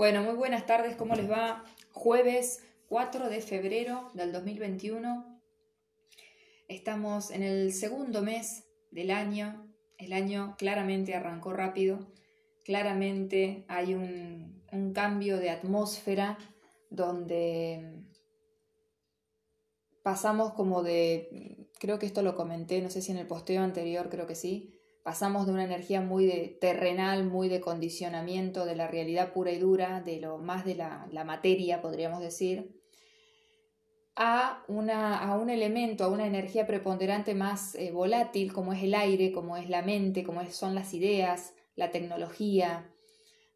Bueno, muy buenas tardes, ¿cómo les va? Jueves 4 de febrero del 2021. Estamos en el segundo mes del año. El año claramente arrancó rápido. Claramente hay un, un cambio de atmósfera donde pasamos como de, creo que esto lo comenté, no sé si en el posteo anterior, creo que sí, pasamos de una energía muy terrenal, muy de condicionamiento de la realidad pura y dura, de lo más de la, materia, podríamos decir, a, una, a, un elemento, a una energía preponderante más eh, volátil, como es el aire, como es la mente, como son las ideas, la tecnología.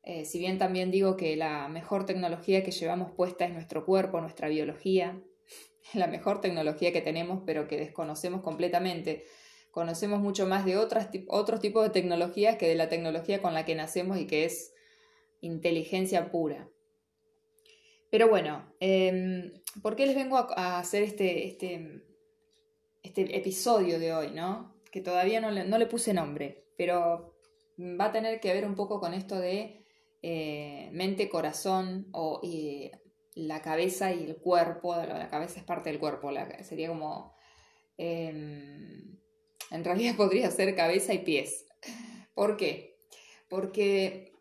Eh, si bien también digo que la mejor tecnología que llevamos puesta es nuestro cuerpo, nuestra biología, la mejor tecnología que tenemos, pero que desconocemos completamente conocemos mucho más de otras, otros tipos de tecnologías que de la tecnología con la que nacemos y que es inteligencia pura. Pero bueno, em, ¿por qué les vengo a, hacer este, este, este, episodio de hoy, no? Que todavía no le, puse nombre, pero va a tener que ver un poco con esto de eh, mente, corazón o la cabeza y el cuerpo. La cabeza es parte del cuerpo, sería como... Em, en realidad podría ser cabeza y pies. ¿Por qué? Porque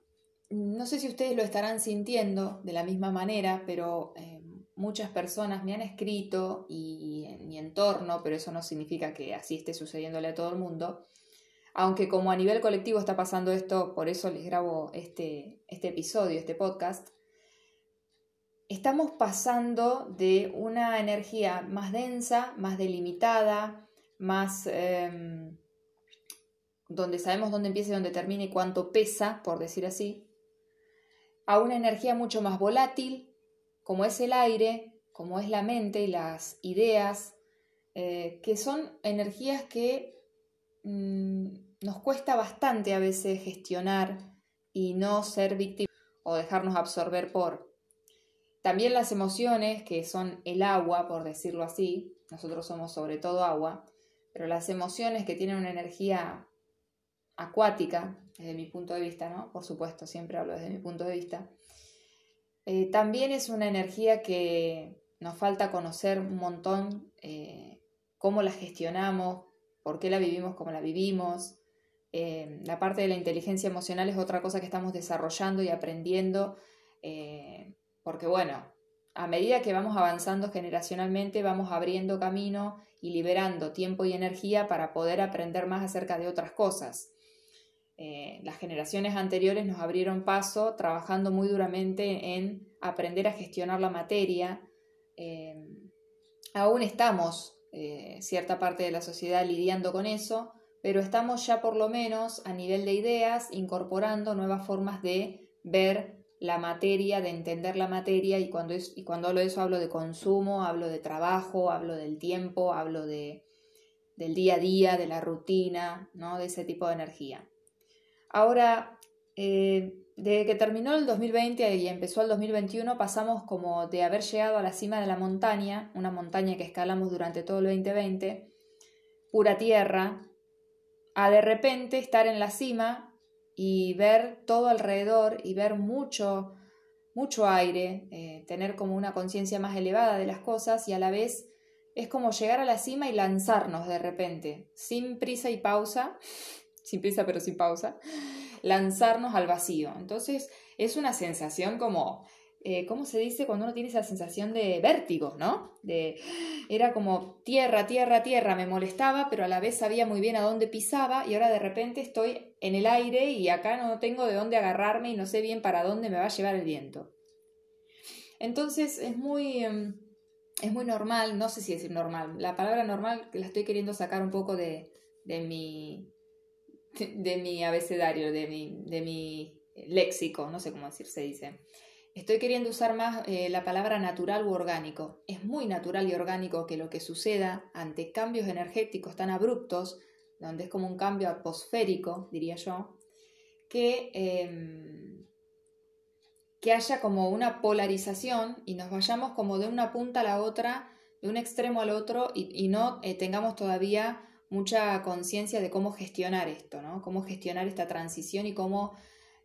no sé si ustedes lo estarán sintiendo de la misma manera, pero eh, muchas personas me han escrito y en mi entorno, pero eso no significa que así esté sucediéndole a todo el mundo. Aunque como a nivel colectivo está pasando esto, por eso les grabo este, este episodio, este podcast, estamos pasando de una energía más densa, más delimitada, más em, donde sabemos dónde empieza y dónde termina y cuánto pesa, por decir así, a una energía mucho más volátil, como es el aire, como es la mente y las ideas, eh, que son energías que mm, nos cuesta bastante a veces gestionar y no ser víctimas o dejarnos absorber por. También las emociones, que son el agua, por decirlo así, nosotros somos sobre todo agua, pero las emociones que tienen una energía acuática, desde mi punto de vista, ¿no? Por supuesto, siempre hablo desde mi punto de vista, eh, también es una energía que nos falta conocer un montón eh, cómo la gestionamos, por qué la vivimos como la vivimos. Eh, la parte de la inteligencia emocional es otra cosa que estamos desarrollando y aprendiendo, porque bueno, a medida que vamos avanzando generacionalmente, vamos abriendo camino y liberando tiempo y energía para poder aprender más acerca de otras cosas. Eh, las generaciones anteriores nos abrieron paso trabajando muy duramente en aprender a gestionar la materia. Eh, aún estamos, eh, cierta parte de la sociedad, lidiando con eso, pero estamos ya por lo menos a nivel de ideas incorporando nuevas formas de ver la materia, de entender la materia, y cuando, es, y cuando hablo de eso hablo de consumo, hablo de trabajo, hablo del tiempo, hablo de, del día a día, de la rutina, ¿no? de ese tipo de energía. Ahora, eh, desde que terminó el 2020 y empezó el 2021, pasamos como de haber llegado a la cima de la montaña, una montaña que escalamos durante todo el 2020, pura tierra, a de repente estar en la cima y ver todo alrededor y ver mucho, mucho aire, eh, tener como una conciencia más elevada de las cosas y a la vez es como llegar a la cima y lanzarnos de repente, sin prisa y pausa, sin prisa pero sin pausa, lanzarnos al vacío. Entonces es una sensación como eh, ¿cómo se dice cuando uno tiene esa sensación de vértigo, ¿no? De, era como tierra, tierra, tierra, me molestaba, pero a la vez sabía muy bien a dónde pisaba y ahora de repente estoy en el aire y acá no tengo de dónde agarrarme y no sé bien para dónde me va a llevar el viento. Entonces es muy, em, es muy normal, no sé si decir normal, la palabra normal la estoy queriendo sacar un poco de, de mi, de mi abecedario, de mi, de mi léxico, no sé cómo decir, se dice. Estoy queriendo usar más eh, la palabra natural u orgánico. Es muy natural y orgánico que lo que suceda ante cambios energéticos tan abruptos, donde es como un cambio atmosférico, diría yo, que, em, que haya como una polarización y nos vayamos como de una punta a la otra, de un extremo al otro y, no eh, tengamos todavía mucha conciencia de cómo gestionar esto, ¿no? Cómo gestionar esta transición y cómo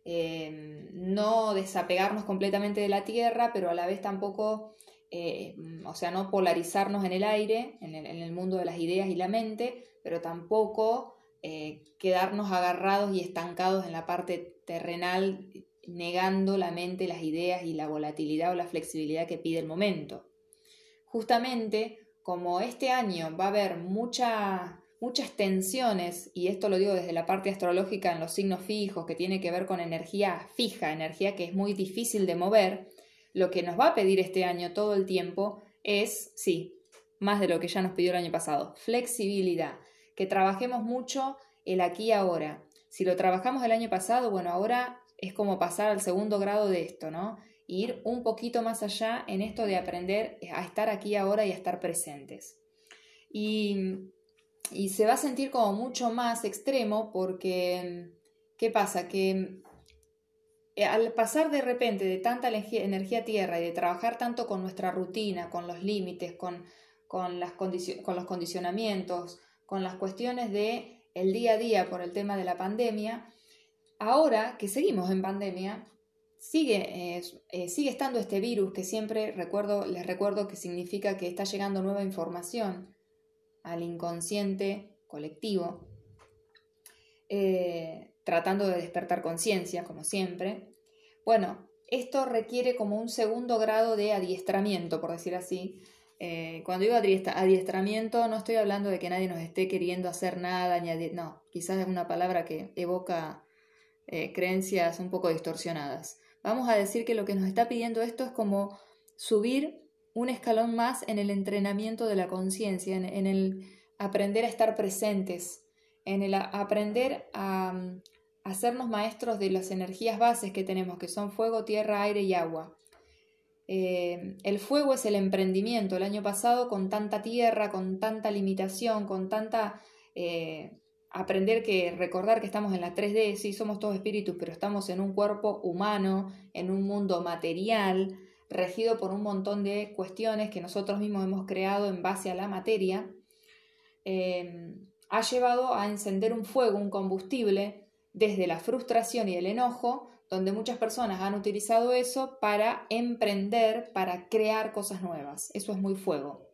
Em, no desapegarnos completamente de la Tierra, pero a la vez tampoco, eh, o sea, no polarizarnos en el aire, en el, mundo de las ideas y la mente, pero tampoco eh, quedarnos agarrados y estancados en la parte terrenal, negando la mente, las ideas y la volatilidad o la flexibilidad que pide el momento. Justamente, como este año va a haber mucha muchas tensiones, y esto lo digo desde la parte astrológica en los signos fijos, que tiene que ver con energía fija, energía que es muy difícil de mover, lo que nos va a pedir este año todo el tiempo es, sí, más de lo que ya nos pidió el año pasado, flexibilidad, que trabajemos mucho el aquí ahora. Si lo trabajamos el año pasado, bueno, ahora es como pasar al segundo grado de esto, ¿no? Ir un poquito más allá en esto de aprender a estar aquí ahora y a estar presentes. Y y se va a sentir como mucho más extremo porque, ¿qué pasa? Que eh, al pasar de repente de tanta energía, tierra y de trabajar tanto con nuestra rutina, con los límites, con, con, las con los condicionamientos, con las cuestiones de el día a día por el tema de la pandemia, ahora que seguimos en pandemia, sigue, eh, eh, sigue estando este virus que siempre recuerdo, les recuerdo que significa que está llegando nueva información al inconsciente colectivo, eh, tratando de despertar conciencia, como siempre. Bueno, esto requiere como un segundo grado de adiestramiento, por decir así. Eh, cuando digo adiestramiento, no estoy hablando de que nadie nos esté queriendo hacer nada, no, quizás es una palabra que evoca eh, creencias un poco distorsionadas. Vamos a decir que lo que nos está pidiendo esto es como subir un escalón más en el entrenamiento de la conciencia, en, el aprender a estar presentes, en el aprender a, hacernos maestros de las energías bases que tenemos, que son fuego, tierra, aire y agua. Eh, el fuego es el emprendimiento. El año pasado, con tanta tierra, con tanta limitación, con tanta... Eh, aprender que recordar que estamos en la 3D, sí somos todos espíritus, pero estamos en un cuerpo humano, en un mundo material, regido por un montón de cuestiones que nosotros mismos hemos creado en base a la materia, eh, ha llevado a encender un fuego, un combustible, desde la frustración y el enojo, donde muchas personas han utilizado eso para emprender, para crear cosas nuevas. Eso es muy fuego.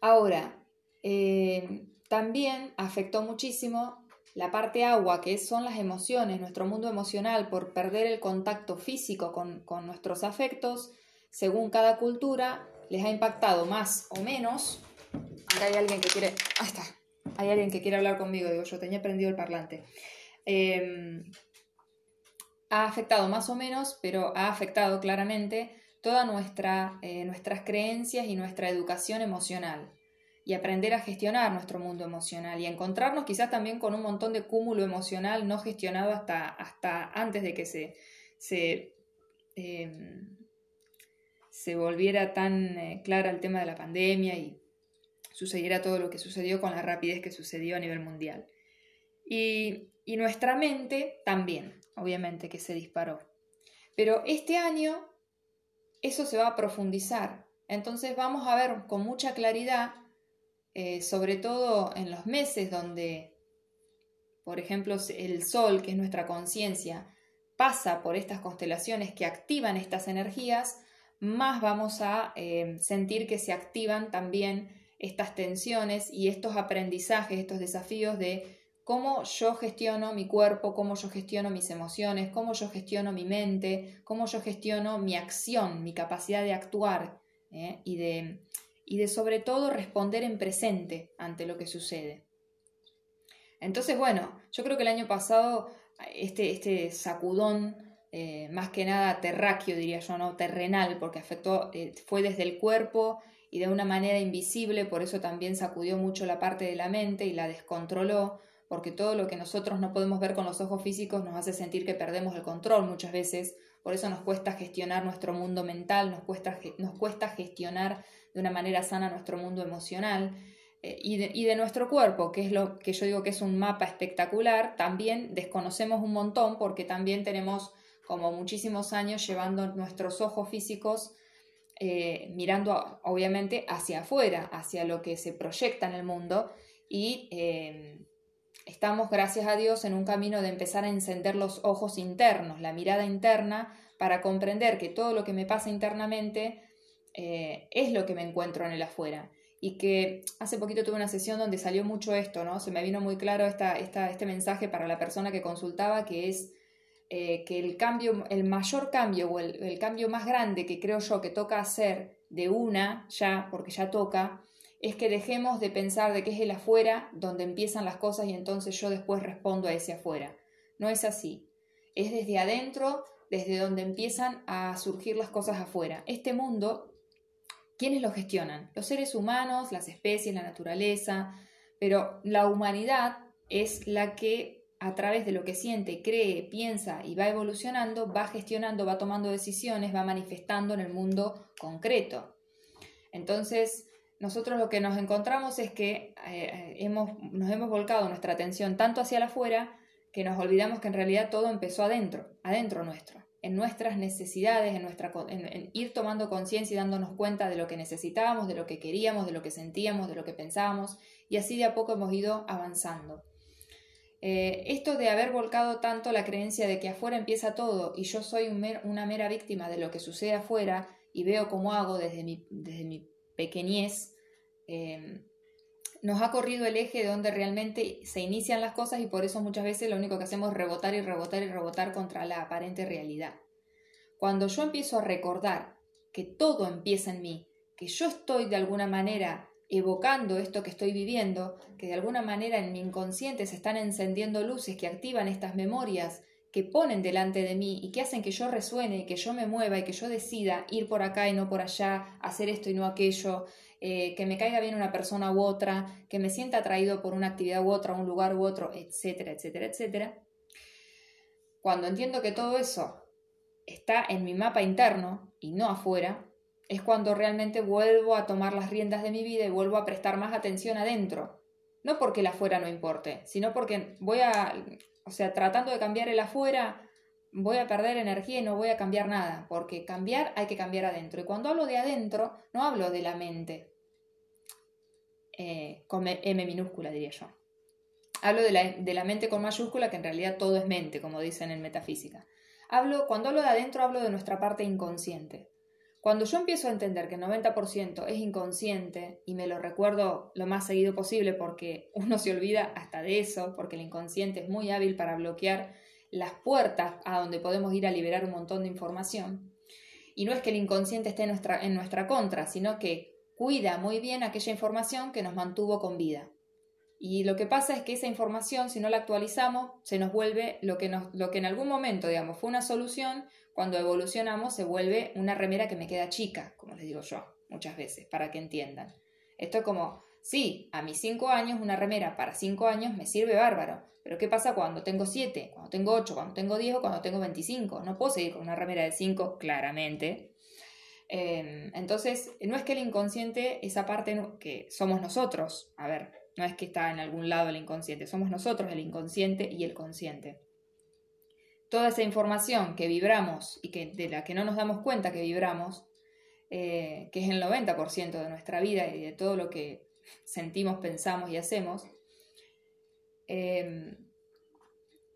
Ahora, eh, también afectó muchísimo la parte agua, que son las emociones, nuestro mundo emocional, por perder el contacto físico con, nuestros afectos, según cada cultura, les ha impactado más o menos. Acá hay alguien que quiere. Ahí está. Hay alguien que quiere hablar conmigo. Digo, yo tenía prendido el parlante. Em, ha afectado más o menos, pero ha afectado claramente todas nuestra, eh, nuestras creencias y nuestra educación emocional y aprender a gestionar nuestro mundo emocional y encontrarnos quizás también con un montón de cúmulo emocional no gestionado hasta, hasta antes de que se, se, em, se volviera tan eh, clara el tema de la pandemia y sucediera todo lo que sucedió con la rapidez que sucedió a nivel mundial. Y, y nuestra mente también, obviamente, que se disparó. Pero este año eso se va a profundizar. Entonces vamos a ver con mucha claridad eh, sobre todo en los meses donde, por ejemplo, el Sol, que es nuestra conciencia, pasa por estas constelaciones que activan estas energías, más vamos a eh, sentir que se activan también estas tensiones y estos aprendizajes, estos desafíos de cómo yo gestiono mi cuerpo, cómo yo gestiono mis emociones, cómo yo gestiono mi mente, cómo yo gestiono mi acción, mi capacidad de actuar ¿eh? y de y de sobre todo responder en presente ante lo que sucede. Entonces, bueno, yo creo que el año pasado este, este sacudón, eh, más que nada terráqueo, diría yo, no terrenal, porque afectó, eh, fue desde el cuerpo y de una manera invisible, por eso también sacudió mucho la parte de la mente y la descontroló, porque todo lo que nosotros no podemos ver con los ojos físicos nos hace sentir que perdemos el control muchas veces, por eso nos cuesta gestionar nuestro mundo mental, nos cuesta, nos cuesta gestionar de una manera sana nuestro mundo emocional eh, y, de, nuestro cuerpo, que es lo que yo digo que es un mapa espectacular, también desconocemos un montón porque también tenemos como muchísimos años llevando nuestros ojos físicos eh, mirando obviamente hacia afuera, hacia lo que se proyecta en el mundo y eh, estamos, gracias a Dios, en un camino de empezar a encender los ojos internos, la mirada interna, para comprender que todo lo que me pasa internamente eh, es lo que me encuentro en el afuera. Y que hace poquito tuve una sesión donde salió mucho esto, ¿no? Se me vino muy claro esta, este mensaje para la persona que consultaba, que es eh, que el cambio, el mayor cambio o el, el cambio más grande que creo yo que toca hacer de una ya, porque ya toca, es que dejemos de pensar de que es el afuera donde empiezan las cosas y entonces yo después respondo a ese afuera. No es así. Es desde adentro, desde donde empiezan a surgir las cosas afuera. Este mundo, ¿quiénes lo gestionan? Los seres humanos, las especies, la naturaleza, pero la humanidad es la que a través de lo que siente, cree, piensa y va evolucionando, va gestionando, va tomando decisiones, va manifestando en el mundo concreto. Entonces, nosotros lo que nos encontramos es que eh, hemos, nos hemos volcado nuestra atención tanto hacia afuera que nos olvidamos que en realidad todo empezó adentro, adentro nuestro, en nuestras necesidades, en, nuestra, en, ir tomando conciencia y dándonos cuenta de lo que necesitábamos, de lo que queríamos, de lo que sentíamos, de lo que pensábamos, y así de a poco hemos ido avanzando. Eh, esto de haber volcado tanto la creencia de que afuera empieza todo y yo soy una mera víctima de lo que sucede afuera y veo cómo hago desde mi, desde mi pequeñez, em, nos ha corrido el eje de donde realmente se inician las cosas y por eso muchas veces lo único que hacemos es rebotar y rebotar y rebotar contra la aparente realidad. Cuando yo empiezo a recordar que todo empieza en mí, que yo estoy de alguna manera evocando esto que estoy viviendo, que de alguna manera en mi inconsciente se están encendiendo luces que activan estas memorias que ponen delante de mí y que hacen que yo resuene, que yo me mueva y que yo decida ir por acá y no por allá, hacer esto y no aquello, eh, que me caiga bien una persona u otra, que me sienta atraído por una actividad u otra, un lugar u otro, etcétera, etcétera, etcétera. Cuando entiendo que todo eso está en mi mapa interno y no afuera, es cuando realmente vuelvo a tomar las riendas de mi vida y vuelvo a prestar más atención adentro. No porque el afuera no importe, sino porque voy a o sea, tratando de cambiar el afuera, voy a perder energía y no voy a cambiar nada, porque cambiar hay que cambiar adentro. Y cuando hablo de adentro, no hablo de la mente, eh, con M minúscula diría yo. Hablo de la, de la, mente con mayúscula, que en realidad todo es mente, como dicen en metafísica. Hablo, cuando hablo de adentro, hablo de nuestra parte inconsciente. Cuando yo empiezo a entender que el 90% es inconsciente y me lo recuerdo lo más seguido posible porque uno se olvida hasta de eso, porque el inconsciente es muy hábil para bloquear las puertas a donde podemos ir a liberar un montón de información. Y no es que el inconsciente esté en nuestra, contra, sino que cuida muy bien aquella información que nos mantuvo con vida. Y lo que pasa es que esa información, si no la actualizamos, se nos vuelve lo que, lo que en algún momento, digamos, fue una solución, cuando evolucionamos se vuelve una remera que me queda chica, como les digo yo muchas veces, para que entiendan. Esto es como, sí, a mis 5 años una remera para 5 años me sirve bárbaro, pero ¿qué pasa cuando tengo 7, cuando tengo 8, cuando tengo 10 o cuando tengo 25? No puedo seguir con una remera de 5, claramente. Em, entonces, no es que el inconsciente, esa parte que somos nosotros, a ver, no es que está en algún lado el inconsciente, somos nosotros el inconsciente y el consciente toda esa información que vibramos y que, de la que no nos damos cuenta que vibramos, eh, que es el 90% de nuestra vida y de todo lo que sentimos, pensamos y hacemos, em,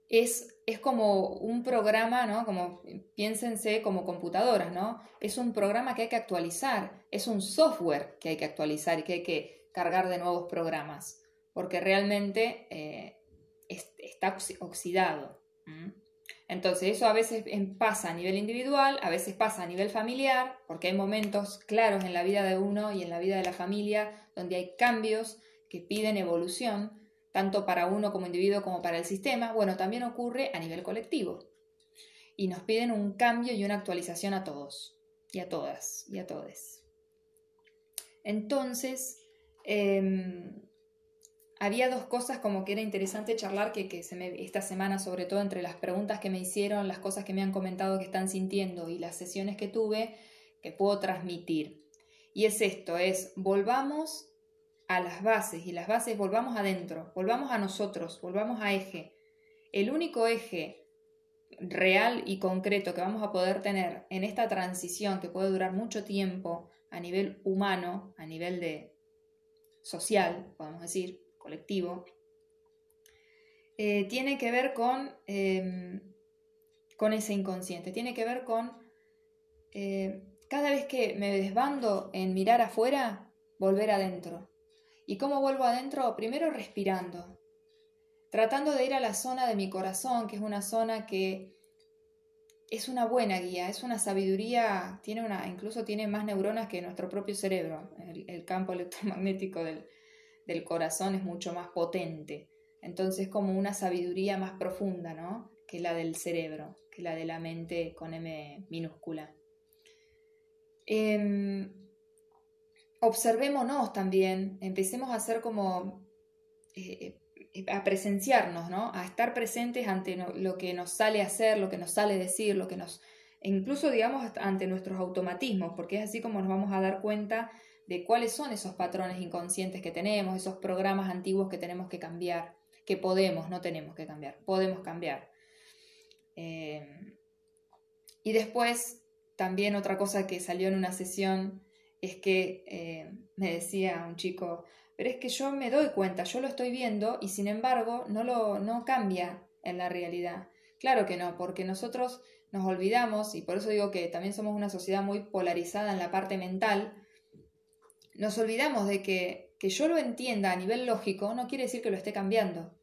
es, es, como un programa, ¿no? Como, piénsense como computadoras, ¿no? Es un programa que hay que actualizar, es un software que hay que actualizar y que hay que cargar de nuevos programas, porque realmente eh, está oxidado. Entonces, eso a veces pasa a nivel individual, a veces pasa a nivel familiar, porque hay momentos claros en la vida de uno y en la vida de la familia donde hay cambios que piden evolución, tanto para uno como individuo como para el sistema. Bueno, también ocurre a nivel colectivo. Y nos piden un cambio y una actualización a todos, y a todas, y a todes. Entonces, em, había dos cosas como que era interesante charlar que, me, esta semana, sobre todo entre las preguntas que me hicieron, las cosas que me han comentado que están sintiendo y las sesiones que tuve, que puedo transmitir. Y es esto, es volvamos a las bases y las bases volvamos adentro, volvamos a nosotros, volvamos a eje. El único eje real y concreto que vamos a poder tener en esta transición que puede durar mucho tiempo a nivel humano, a nivel de social, podemos decir, colectivo, eh, tiene que ver con, em, con ese inconsciente, tiene que ver con eh, cada vez que me desbando en mirar afuera, volver adentro. ¿Y cómo vuelvo adentro? Primero respirando, tratando de ir a la zona de mi corazón, que es una zona que es una buena guía, es una sabiduría, tiene una, incluso tiene más neuronas que nuestro propio cerebro. El, campo electromagnético del, del, corazón es mucho más potente. Entonces como una sabiduría más profunda, ¿no? Que la del cerebro, que la de la mente con M minúscula. Eh, observémonos también, empecemos a hacer como, eh, eh, a presenciarnos, ¿no? A estar presentes ante lo que nos sale hacer, lo que nos sale decir, lo que nos, incluso digamos ante nuestros automatismos, porque es así como nos vamos a dar cuenta de cuáles son esos patrones inconscientes que tenemos, esos programas antiguos que tenemos que cambiar, que podemos, no tenemos que cambiar, podemos cambiar. Eh, y después, también otra cosa que salió en una sesión es que eh, me decía un chico, pero es que yo me doy cuenta, yo lo estoy viendo y sin embargo no lo no cambia en la realidad. Claro que no, porque nosotros nos olvidamos y por eso digo que también somos una sociedad muy polarizada en la parte mental. Nos olvidamos de que que yo lo entienda a nivel lógico no quiere decir que lo esté cambiando.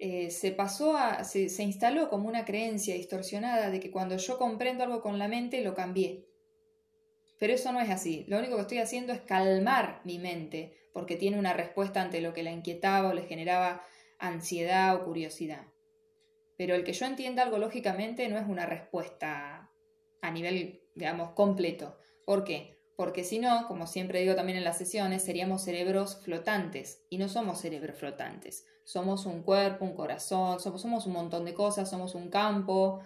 Eh, se pasó a, se, se instaló como una creencia distorsionada de que cuando yo comprendo algo con la mente lo cambié. Pero eso no es así. Lo único que estoy haciendo es calmar mi mente, porque tiene una respuesta ante lo que la inquietaba o le generaba ansiedad o curiosidad. Pero el que yo entienda algo lógicamente no es una respuesta a nivel, digamos, completo. ¿Por qué? Porque si no, como siempre digo también en las sesiones, seríamos cerebros flotantes. Y no somos cerebros flotantes. Somos un cuerpo, un corazón, somos, un montón de cosas, somos un campo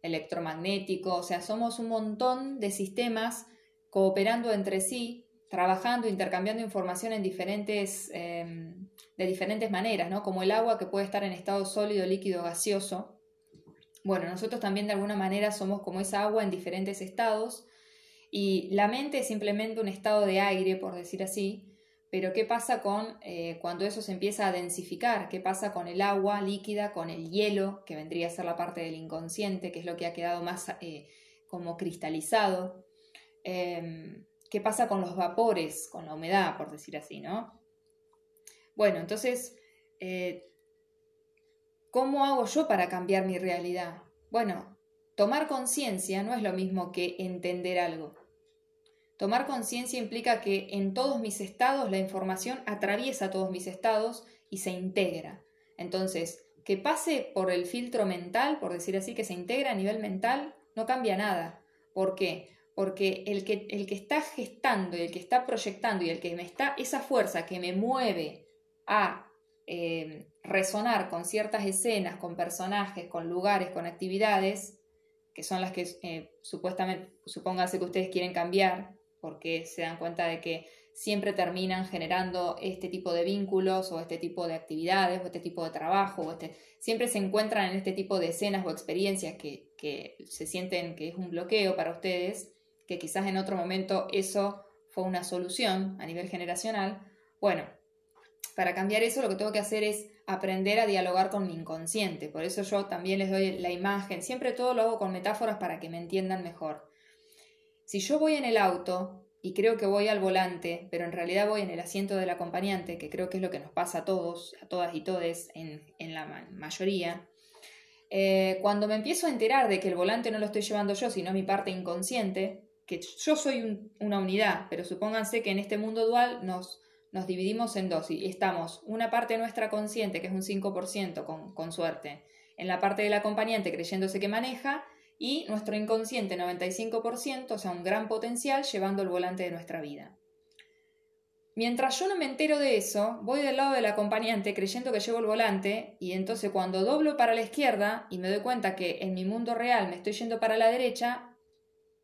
electromagnético, o sea, somos un montón de sistemas cooperando entre sí, trabajando, intercambiando información en diferentes, em, de diferentes maneras, ¿no? Como el agua que puede estar en estado sólido, líquido, gaseoso. Bueno, nosotros también de alguna manera somos como esa agua en diferentes estados y la mente es simplemente un estado de aire, por decir así, pero ¿qué pasa con eh, cuando eso se empieza a densificar? ¿Qué pasa con el agua líquida, con el hielo, que vendría a ser la parte del inconsciente, que es lo que ha quedado más eh, como cristalizado? Em, qué pasa con los vapores, con la humedad, por decir así, ¿no? Bueno, entonces, eh, ¿cómo hago yo para cambiar mi realidad? Bueno, tomar conciencia no es lo mismo que entender algo. Tomar conciencia implica que en todos mis estados la información atraviesa todos mis estados y se integra. Entonces, que pase por el filtro mental, por decir así, que se integra a nivel mental, no cambia nada. ¿Por qué? porque el que, el que está gestando y el que está proyectando y el que me está, esa fuerza que me mueve a eh, resonar con ciertas escenas, con personajes, con lugares, con actividades, que son las que eh, supuestamente, supónganse que ustedes quieren cambiar, porque se dan cuenta de que siempre terminan generando este tipo de vínculos o este tipo de actividades o este tipo de trabajo, o este, siempre se encuentran en este tipo de escenas o experiencias que, que se sienten que es un bloqueo para ustedes que quizás en otro momento eso fue una solución a nivel generacional, bueno, para cambiar eso lo que tengo que hacer es aprender a dialogar con mi inconsciente. Por eso yo también les doy la imagen, siempre todo lo hago con metáforas para que me entiendan mejor. Si yo voy en el auto y creo que voy al volante, pero en realidad voy en el asiento del acompañante, que creo que es lo que nos pasa a todos, a todas y todes en, la mayoría, eh, cuando me empiezo a enterar de que el volante no lo estoy llevando yo, sino mi parte inconsciente, que yo soy una unidad, pero supónganse que en este mundo dual nos, nos dividimos en dos y estamos una parte nuestra consciente, que es un 5% con, con suerte, en la parte del acompañante creyéndose que maneja y nuestro inconsciente 95%, o sea, un gran potencial llevando el volante de nuestra vida. Mientras yo no me entero de eso, voy del lado del acompañante creyendo que llevo el volante y entonces cuando doblo para la izquierda y me doy cuenta que en mi mundo real me estoy yendo para la derecha,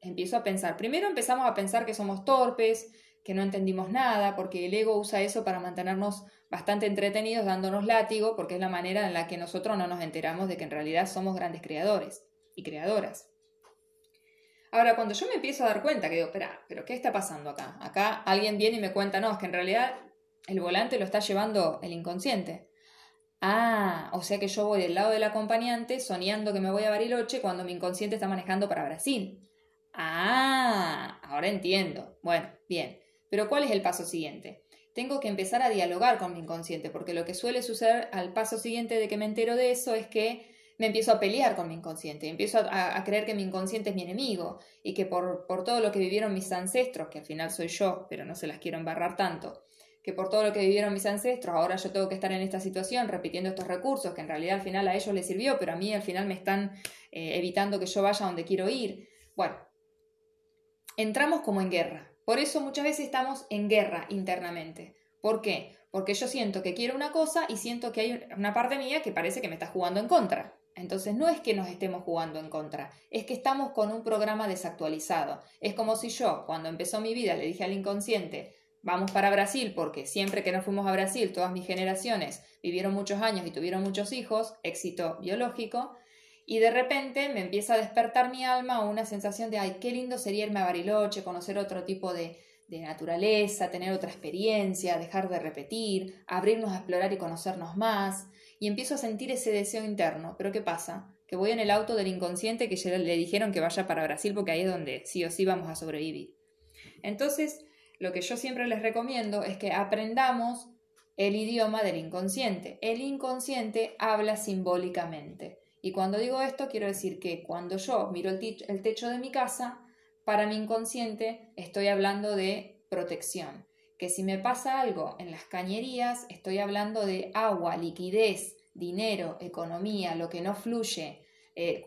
empiezo a pensar. Primero empezamos a pensar que somos torpes, que no entendimos nada, porque el ego usa eso para mantenernos bastante entretenidos dándonos látigo, porque es la manera en la que nosotros no nos enteramos de que en realidad somos grandes creadores y creadoras. Ahora, cuando yo me empiezo a dar cuenta, que digo, espera, pero ¿qué está pasando acá? Acá alguien viene y me cuenta, no, es que en realidad el volante lo está llevando el inconsciente. Ah, o sea que yo voy del lado del acompañante soñando que me voy a Bariloche cuando mi inconsciente está manejando para Brasil. Ah, ahora entiendo. Bueno, bien. Pero ¿cuál es el paso siguiente? Tengo que empezar a dialogar con mi inconsciente, porque lo que suele suceder al paso siguiente de que me entero de eso es que me empiezo a pelear con mi inconsciente, empiezo a, creer que mi inconsciente es mi enemigo y que por, todo lo que vivieron mis ancestros, que al final soy yo, pero no se las quiero embarrar tanto, que por todo lo que vivieron mis ancestros, ahora yo tengo que estar en esta situación repitiendo estos recursos, que en realidad al final a ellos les sirvió, pero a mí al final me están eh, evitando que yo vaya donde quiero ir. Bueno, entramos como en guerra. Por eso muchas veces estamos en guerra internamente. ¿Por qué? Porque yo siento que quiero una cosa y siento que hay una parte mía que parece que me está jugando en contra. Entonces no es que nos estemos jugando en contra, es que estamos con un programa desactualizado. Es como si yo, cuando empezó mi vida, le dije al inconsciente, vamos para Brasil porque siempre que nos fuimos a Brasil, todas mis generaciones vivieron muchos años y tuvieron muchos hijos, éxito biológico, y de repente me empieza a despertar mi alma una sensación de, ay, qué lindo sería irme a Bariloche, conocer otro tipo de, de naturaleza, tener otra experiencia, dejar de repetir, abrirnos a explorar y conocernos más, y empiezo a sentir ese deseo interno. Pero ¿qué pasa? Que voy en el auto del inconsciente que ya le dijeron que vaya para Brasil porque ahí es donde sí o sí vamos a sobrevivir. Entonces, lo que yo siempre les recomiendo es que aprendamos el idioma del inconsciente. El inconsciente habla simbólicamente. Y cuando digo esto, quiero decir que cuando yo miro el, techo de mi casa, para mi inconsciente estoy hablando de protección. Que si me pasa algo en las cañerías, estoy hablando de agua, liquidez, dinero, economía, lo que no fluye. Eh,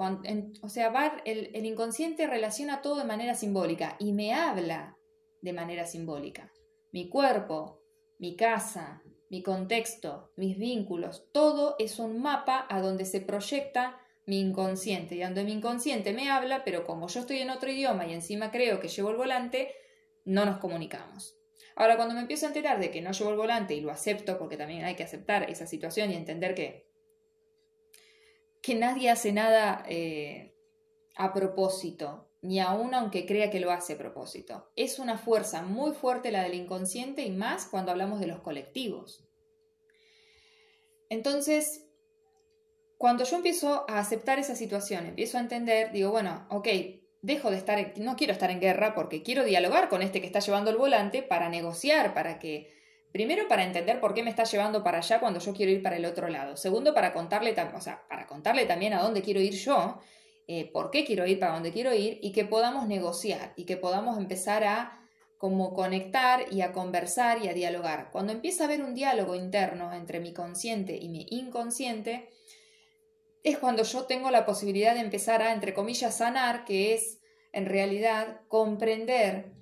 o sea, el inconsciente relaciona todo de manera simbólica y me habla de manera simbólica. Mi cuerpo, mi casa, mi contexto, mis vínculos, todo es un mapa a donde se proyecta mi inconsciente y donde mi inconsciente me habla, pero como yo estoy en otro idioma y encima creo que llevo el volante, no nos comunicamos. Ahora, cuando me empiezo a enterar de que no llevo el volante y lo acepto, porque también hay que aceptar esa situación y entender que, que nadie hace nada eh, a propósito, ni aun aunque crea que lo hace a propósito. Es una fuerza muy fuerte la del inconsciente y más cuando hablamos de los colectivos. Entonces, cuando yo empiezo a aceptar esa situación, empiezo a entender, digo, bueno, ok, dejo de estar, no quiero estar en guerra porque quiero dialogar con este que está llevando el volante para negociar, para que, primero para entender por qué me está llevando para allá cuando yo quiero ir para el otro lado. Segundo, para contarle, o para contarle también a dónde quiero ir yo eh, por qué quiero ir, para dónde quiero ir, y que podamos negociar y que podamos empezar a como conectar y a conversar y a dialogar. Cuando empieza a haber un diálogo interno entre mi consciente y mi inconsciente, es cuando yo tengo la posibilidad de empezar a, entre comillas, sanar, que es en realidad comprender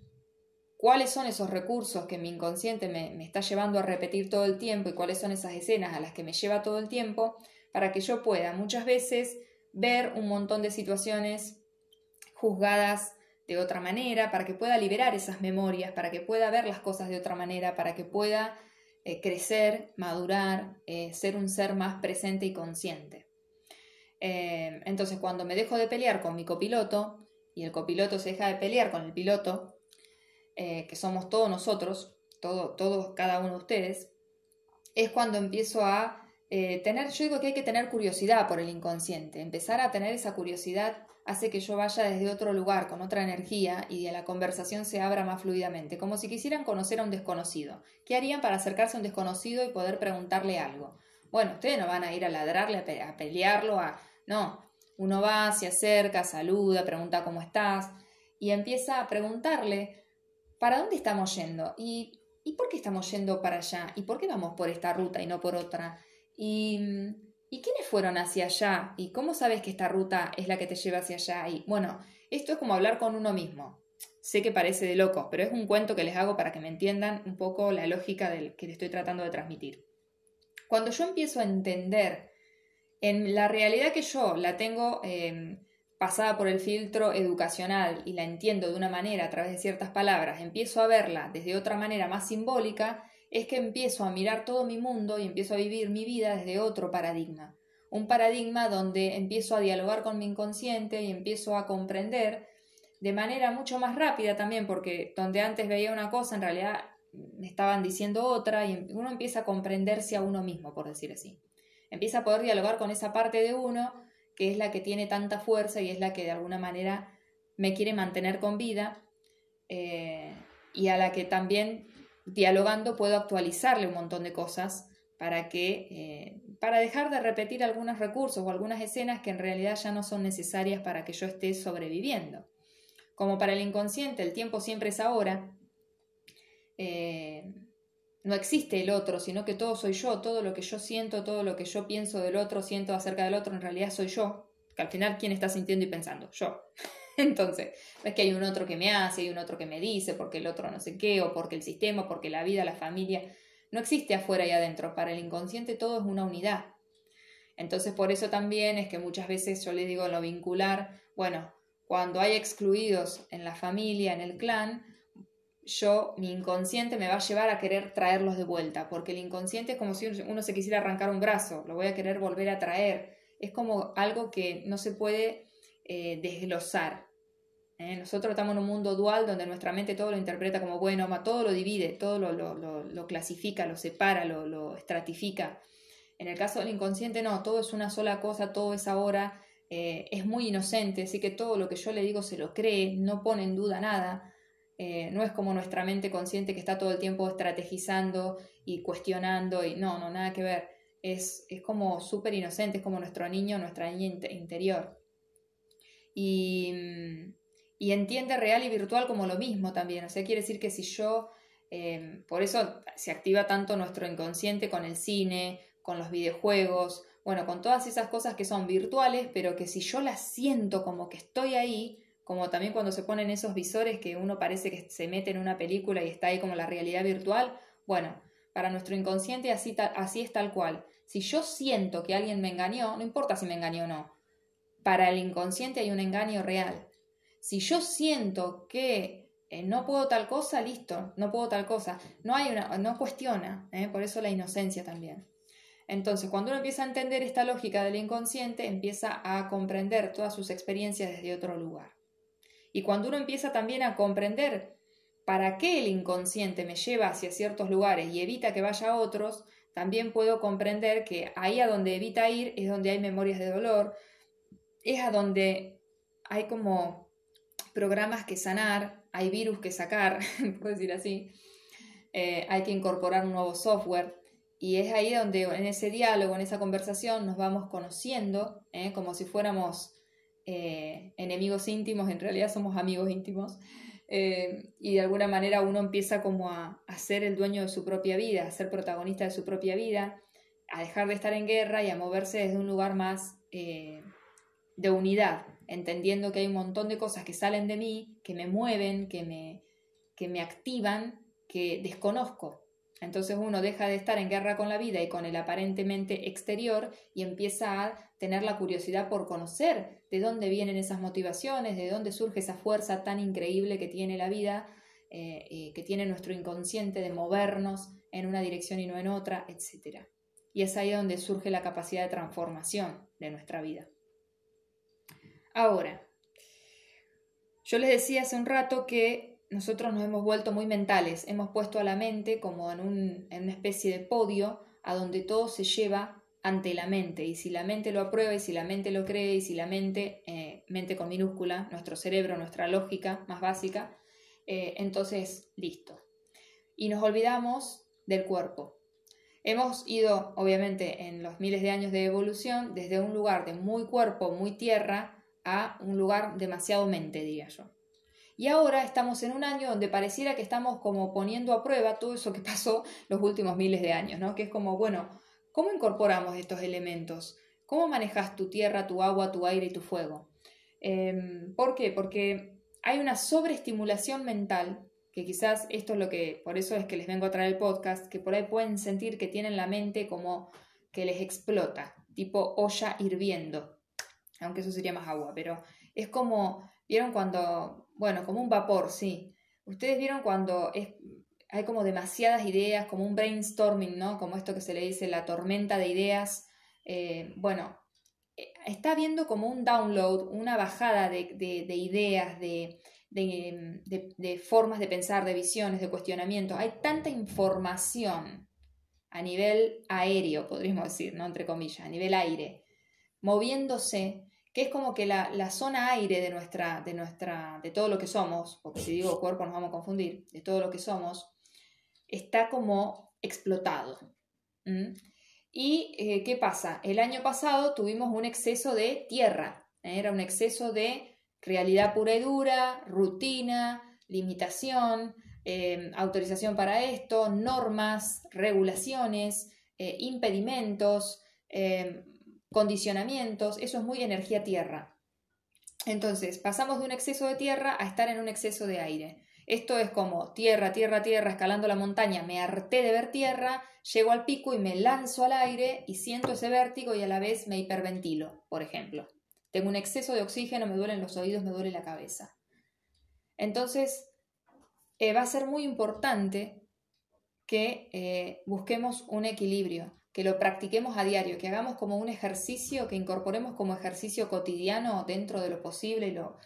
cuáles son esos recursos que mi inconsciente me, está llevando a repetir todo el tiempo y cuáles son esas escenas a las que me lleva todo el tiempo, para que yo pueda muchas veces ver un montón de situaciones juzgadas de otra manera, para que pueda liberar esas memorias, para que pueda ver las cosas de otra manera, para que pueda eh, crecer, madurar, eh, ser un ser más presente y consciente. Eh, entonces, cuando me dejo de pelear con mi copiloto y el copiloto se deja de pelear con el piloto, que somos todos nosotros, todo, todos, cada uno de ustedes, es cuando empiezo a eh, tener, yo digo que hay que tener curiosidad por el inconsciente. Empezar a tener esa curiosidad hace que yo vaya desde otro lugar, con otra energía, y la conversación se abra más fluidamente, como si quisieran conocer a un desconocido. ¿Qué harían para acercarse a un desconocido y poder preguntarle algo? Bueno, ustedes no van a ir a ladrarle, a, pelearlo, a... No, uno va, se acerca, saluda, pregunta cómo estás, y empieza a preguntarle, ¿para dónde estamos yendo? ¿Y, ¿Y por qué estamos yendo para allá? ¿Y por qué vamos por esta ruta y no por otra? ¿Y, ¿Y quiénes fueron hacia allá? ¿Y cómo sabes que esta ruta es la que te lleva hacia allá? Y bueno, esto es como hablar con uno mismo. Sé que parece de locos, pero es un cuento que les hago para que me entiendan un poco la lógica del que les estoy tratando de transmitir. Cuando yo empiezo a entender en la realidad que yo la tengo em, pasada por el filtro educacional y la entiendo de una manera a través de ciertas palabras, empiezo a verla desde otra manera más simbólica, es que empiezo a mirar todo mi mundo y empiezo a vivir mi vida desde otro paradigma. Un paradigma donde empiezo a dialogar con mi inconsciente y empiezo a comprender de manera mucho más rápida también, porque donde antes veía una cosa, en realidad me estaban diciendo otra y uno empieza a comprenderse a uno mismo, por decir así. Empieza a poder dialogar con esa parte de uno que es la que tiene tanta fuerza y es la que de alguna manera me quiere mantener con vida eh, y a la que también dialogando puedo actualizarle un montón de cosas para que eh, para dejar de repetir algunos recursos o algunas escenas que en realidad ya no son necesarias para que yo esté sobreviviendo. Como para el inconsciente el tiempo siempre es ahora, eh, no existe el otro, sino que todo soy yo, todo lo que yo siento, todo lo que yo pienso del otro, siento acerca del otro, en realidad soy yo, que al final, ¿quién está sintiendo y pensando? Yo. Entonces, es que hay un otro que me hace, hay un otro que me dice, porque el otro no sé qué, o porque el sistema, porque la vida, la familia, no existe afuera y adentro. Para el inconsciente todo es una unidad. Entonces, por eso también es que muchas veces yo les digo lo vincular, bueno, cuando hay excluidos en la familia, en el clan, yo, mi inconsciente me va a llevar a querer traerlos de vuelta, porque el inconsciente es como si uno se quisiera arrancar un brazo, lo voy a querer volver a traer. Es como algo que no se puede eh, desglosar. ¿eh? Nosotros estamos en un mundo dual donde nuestra mente todo lo interpreta como bueno, todo lo divide, todo lo, lo, clasifica, lo separa, lo, estratifica. En el caso del inconsciente no, todo es una sola cosa, todo es ahora, eh, es muy inocente, así que todo lo que yo le digo se lo cree, no pone en duda nada. Eh, no es como nuestra mente consciente que está todo el tiempo estrategizando y cuestionando y no, no, nada que ver. Es, es como súper inocente, es como nuestro niño, nuestra niña interior. Y, y, entiende real y virtual como lo mismo también. O sea, quiere decir que si yo, eh, por eso se activa tanto nuestro inconsciente con el cine, con los videojuegos, bueno, con todas esas cosas que son virtuales, pero que si yo las siento como que estoy ahí, como también cuando se ponen esos visores que uno parece que se mete en una película y está ahí como la realidad virtual, bueno, para nuestro inconsciente así, así es tal cual. Si yo siento que alguien me engañó, no importa si me engañó o no, para el inconsciente hay un engaño real. Si yo siento que eh, no puedo tal cosa, listo, no puedo tal cosa. No hay una, no cuestiona, ¿eh? por eso la inocencia también. Entonces, cuando uno empieza a entender esta lógica del inconsciente, empieza a comprender todas sus experiencias desde otro lugar. Y cuando uno empieza también a comprender para qué el inconsciente me lleva hacia ciertos lugares y evita que vaya a otros, también puedo comprender que ahí a donde evita ir es donde hay memorias de dolor, es a donde hay como programas que sanar, hay virus que sacar, puedo decir así, eh, hay que incorporar un nuevo software. Y es ahí donde en ese diálogo, en esa conversación, nos vamos conociendo, ¿eh? como si fuéramos eh, enemigos íntimos, en realidad somos amigos íntimos, eh, y de alguna manera uno empieza como a, ser el dueño de su propia vida, a ser protagonista de su propia vida, a dejar de estar en guerra y a moverse desde un lugar más eh, de unidad, entendiendo que hay un montón de cosas que salen de mí, que me mueven, que me, que me activan, que desconozco. Entonces uno deja de estar en guerra con la vida y con el aparentemente exterior y empieza a tener la curiosidad por conocer de dónde vienen esas motivaciones, de dónde surge esa fuerza tan increíble que tiene la vida, eh, que tiene nuestro inconsciente de movernos en una dirección y no en otra, etc. Y es ahí donde surge la capacidad de transformación de nuestra vida. Ahora, yo les decía hace un rato que nosotros nos hemos vuelto muy mentales, hemos puesto a la mente como en, una especie de podio a donde todo se lleva ante la mente y si la mente lo aprueba y si la mente lo cree y si la mente, eh, mente con minúscula, nuestro cerebro, nuestra lógica más básica, eh, entonces listo. Y nos olvidamos del cuerpo. Hemos ido, obviamente, en los miles de años de evolución, desde un lugar de muy cuerpo, muy tierra, a un lugar demasiado mente, diría yo. Y ahora estamos en un año donde pareciera que estamos como poniendo a prueba todo eso que pasó los últimos miles de años, ¿no? Que es como, bueno, ¿cómo incorporamos estos elementos? ¿Cómo manejas tu tierra, tu agua, tu aire y tu fuego? Em, ¿Por qué? Porque hay una sobreestimulación mental, que quizás esto es lo que, por eso es que les vengo a traer el podcast, que por ahí pueden sentir que tienen la mente como que les explota, tipo olla hirviendo, aunque eso sería más agua, pero es como, ¿vieron cuando bueno, como un vapor, sí. Ustedes vieron cuando es, hay como demasiadas ideas, como un brainstorming, ¿no? Como esto que se le dice la tormenta de ideas. Eh, bueno, eh, está habiendo como un download, una bajada de, ideas, de, formas de pensar, de visiones, de cuestionamientos. Hay tanta información a nivel aéreo, podríamos decir, ¿no? Entre comillas, a nivel aire, moviéndose, que es como que la, la, zona aire de nuestra, de nuestra, de todo lo que somos, porque si digo cuerpo nos vamos a confundir, de todo lo que somos, está como explotado. ¿Y eh, qué pasa? El año pasado tuvimos un exceso de tierra, ¿eh? era un exceso de realidad pura y dura, rutina, limitación, eh, autorización para esto, normas, regulaciones, impedimentos, condicionamientos, eso es muy energía tierra. Entonces, pasamos de un exceso de tierra a estar en un exceso de aire. Esto es como tierra, tierra, tierra, escalando la montaña, me harté de ver tierra, llego al pico y me lanzo al aire y siento ese vértigo y a la vez me hiperventilo, por ejemplo. Tengo un exceso de oxígeno, me duelen los oídos, me duele la cabeza. Entonces, eh, va a ser muy importante que eh, busquemos un equilibrio, que lo practiquemos a diario, que hagamos como un ejercicio, que incorporemos como ejercicio cotidiano dentro de lo posible, lo,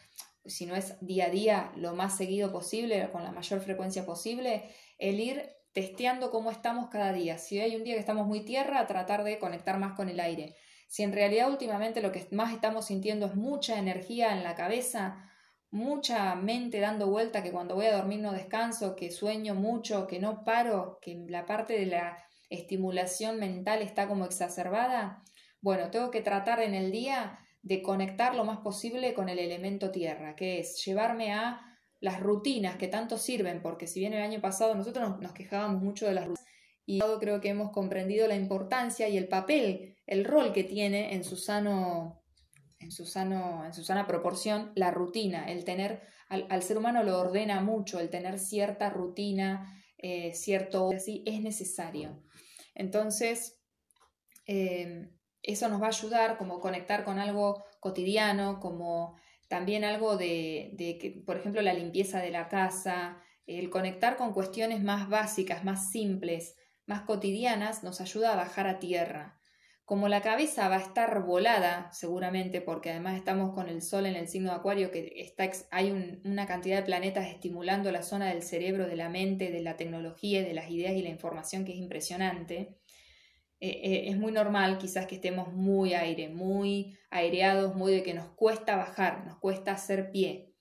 si no es día a día, lo más seguido posible, con la mayor frecuencia posible, el ir testeando cómo estamos cada día. Si hay un día que estamos muy tierra, tratar de conectar más con el aire. Si en realidad últimamente lo que más estamos sintiendo es mucha energía en la cabeza, mucha mente dando vuelta, que cuando voy a dormir no descanso, que sueño mucho, que no paro, que la parte de la estimulación mental está como exacerbada, bueno, tengo que tratar en el día de conectar lo más posible con el elemento tierra, que es llevarme a las rutinas que tanto sirven, porque si bien el año pasado nosotros nos, quejábamos mucho de las rutinas, y creo que hemos comprendido la importancia y el papel, el rol que tiene en su sano, en su sano, en su sana proporción la rutina, el tener, al, ser humano lo ordena mucho, el tener cierta rutina, eh, cierto, así, es necesario. Entonces, eh, eso nos va a ayudar como conectar con algo cotidiano, como también algo de, de, por ejemplo, la limpieza de la casa, el conectar con cuestiones más básicas, más simples, más cotidianas, nos ayuda a bajar a tierra. Como la cabeza va a estar volada, seguramente, porque además estamos con el sol en el signo de Acuario, que está, hay una cantidad de planetas estimulando la zona del cerebro, de la mente, de la tecnología, de las ideas y la información, que es impresionante. Eh, eh, es muy normal quizás que estemos muy aire, muy aireados, muy de que nos cuesta bajar, nos cuesta hacer pie.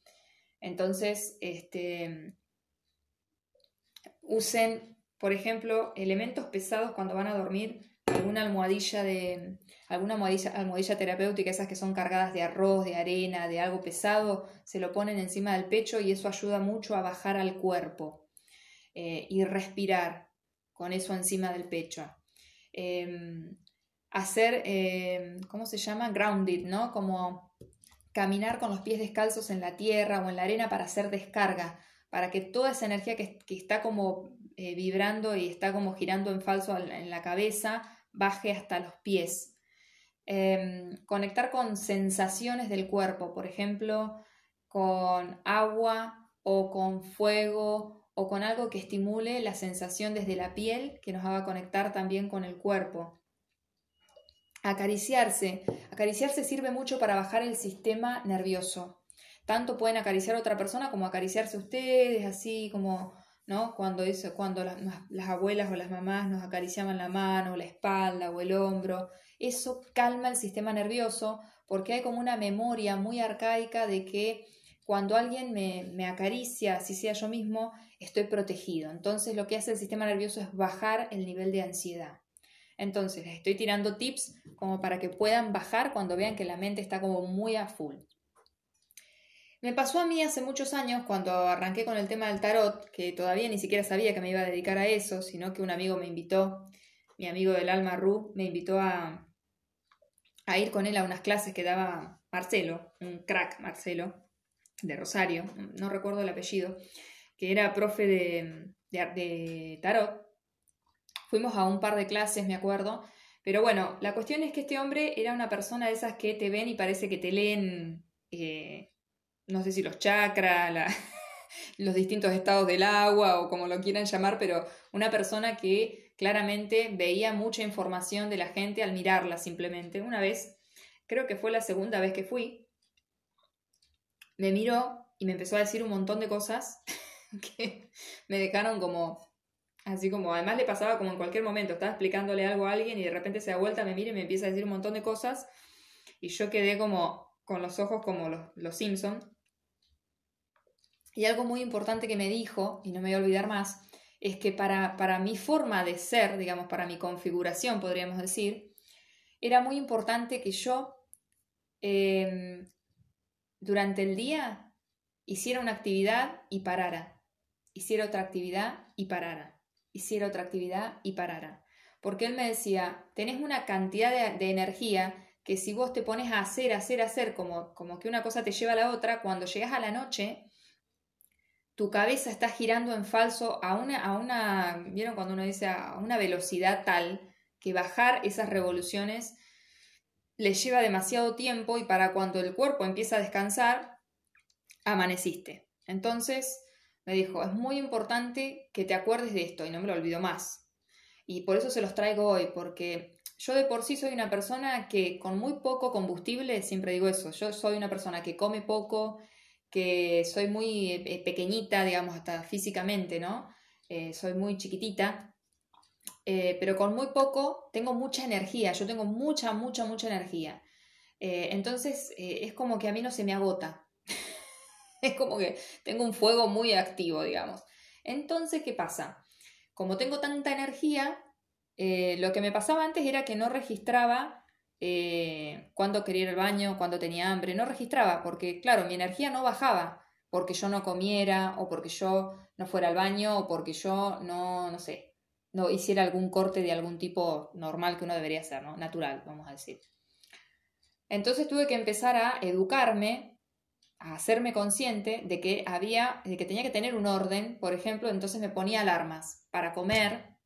Entonces, este, usen, por ejemplo, elementos pesados cuando van a dormir, alguna almohadilla de alguna almohadilla, almohadilla terapéutica, esas que son cargadas de arroz, de arena, de algo pesado, se lo ponen encima del pecho y eso ayuda mucho a bajar al cuerpo eh, y respirar con eso encima del pecho. Em, hacer, em, ¿cómo se llama? Grounded, ¿no? Como caminar con los pies descalzos en la tierra o en la arena para hacer descarga, para que toda esa energía que, está como eh, vibrando y está como girando en falso en la cabeza baje hasta los pies. Em, conectar con sensaciones del cuerpo, por ejemplo, con agua o con fuego o con algo que estimule la sensación desde la piel, que nos haga conectar también con el cuerpo. Acariciarse. Acariciarse sirve mucho para bajar el sistema nervioso. Tanto pueden acariciar a otra persona como acariciarse ustedes, así como, ¿no? Cuando, eso, cuando las, las abuelas o las mamás nos acariciaban la mano, la espalda o el hombro. Eso calma el sistema nervioso porque hay como una memoria muy arcaica de que cuando alguien me, me acaricia, si sea yo mismo, estoy protegido. Entonces lo que hace el sistema nervioso es bajar el nivel de ansiedad. Entonces les estoy tirando tips como para que puedan bajar cuando vean que la mente está como muy a full. Me pasó a mí hace muchos años cuando arranqué con el tema del tarot, que todavía ni siquiera sabía que me iba a dedicar a eso, sino que un amigo me invitó, mi amigo del alma Ru, me invitó a, a ir con él a unas clases que daba Marcelo, un crack Marcelo, de Rosario, no recuerdo el apellido, que era profe de, de, tarot. Fuimos a un par de clases, me acuerdo. Pero bueno, la cuestión es que este hombre era una persona de esas que te ven y parece que te leen, eh, no sé si los chakras, los distintos estados del agua o como lo quieran llamar, pero una persona que claramente veía mucha información de la gente al mirarla simplemente. Una vez, creo que fue la segunda vez que fui, me miró y me empezó a decir un montón de cosas que me dejaron como Así como, además le pasaba como en cualquier momento, estaba explicándole algo a alguien y de repente se da vuelta, me mira y me empieza a decir un montón de cosas y yo quedé como con los ojos como los, los Simpson. Y algo muy importante que me dijo, y no me voy a olvidar más, es que para, para mi forma de ser, digamos, para mi configuración, podríamos decir, era muy importante que yo em, durante el día hiciera una actividad y parara, hiciera otra actividad y parara hiciera otra actividad y parara. Porque él me decía, tenés una cantidad de, energía que si vos te pones a hacer, hacer, hacer, como, como que una cosa te lleva a la otra, cuando llegas a la noche, tu cabeza está girando en falso a una, a una, ¿vieron cuando uno dice a una velocidad tal que bajar esas revoluciones le lleva demasiado tiempo y para cuando el cuerpo empieza a descansar, amaneciste. Entonces, me dijo, es muy importante que te acuerdes de esto y no me lo olvido más. Y por eso se los traigo hoy, porque yo de por sí soy una persona que con muy poco combustible, siempre digo eso, yo soy una persona que come poco, que soy muy eh, pequeñita, digamos, hasta físicamente, ¿no? Eh, soy muy chiquitita, eh, pero con muy poco tengo mucha energía, yo tengo mucha, mucha, mucha energía. entonces es como que a mí no se me agota, es como que tengo un fuego muy activo, digamos. Entonces, ¿qué pasa? Como tengo tanta energía, eh, lo que me pasaba antes era que no registraba eh, cuando quería ir al baño, cuando tenía hambre, no registraba, porque claro, mi energía no bajaba porque yo no comiera o porque yo no fuera al baño o porque yo no, no sé, no hiciera algún corte de algún tipo normal que uno debería hacer, ¿no? Natural, vamos a decir. Entonces tuve que empezar a educarme a hacerme consciente de que había, de que tenía que tener un orden, por ejemplo, entonces me ponía alarmas para comer,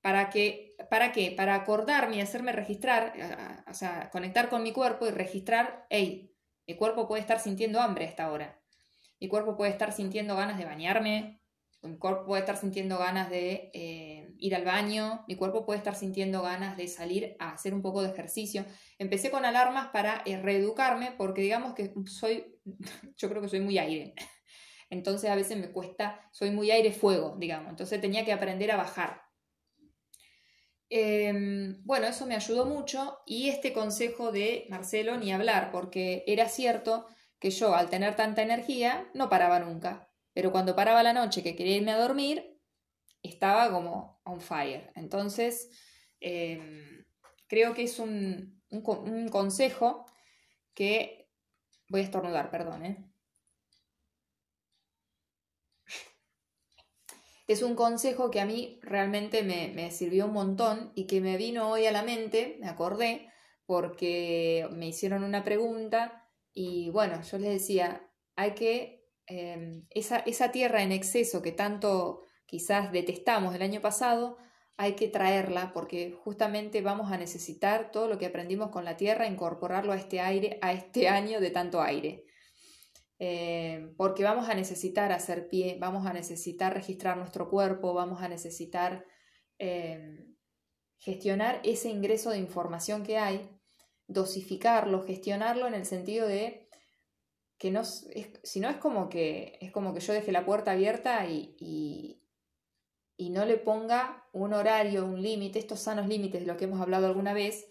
para que, ¿para qué? Para acordarme y hacerme registrar, o sea, conectar con mi cuerpo y registrar, hey, mi cuerpo puede estar sintiendo hambre a esta hora, mi cuerpo puede estar sintiendo ganas de bañarme, mi cuerpo puede estar sintiendo ganas de eh, ir al baño, mi cuerpo puede estar sintiendo ganas de salir a hacer un poco de ejercicio. Empecé con alarmas para eh, reeducarme porque digamos que soy, yo creo que soy muy aire. Entonces a veces me cuesta, soy muy aire-fuego, digamos. Entonces tenía que aprender a bajar. Em, bueno, eso me ayudó mucho y este consejo de Marcelo ni hablar, porque era cierto que yo al tener tanta energía no paraba nunca. Pero cuando paraba la noche que quería irme a dormir, estaba como on fire. Entonces, em, creo que es un, consejo que... Voy a estornudar, perdón. ¿eh? Es un consejo que a mí realmente me, sirvió un montón y que me vino hoy a la mente, me acordé, porque me hicieron una pregunta y bueno, yo les decía, hay que Em, esa, esa tierra en exceso que tanto quizás detestamos el año pasado, hay que traerla porque justamente vamos a necesitar todo lo que aprendimos con la tierra, incorporarlo a este aire, a este año de tanto aire. Em, porque vamos a necesitar hacer pie, vamos a necesitar registrar nuestro cuerpo, vamos a necesitar em, gestionar ese ingreso de información que hay, dosificarlo, gestionarlo en el sentido de que no, si no es como que, es como que yo deje la puerta abierta y, no le ponga un horario, un límite, estos sanos límites de los que hemos hablado alguna vez,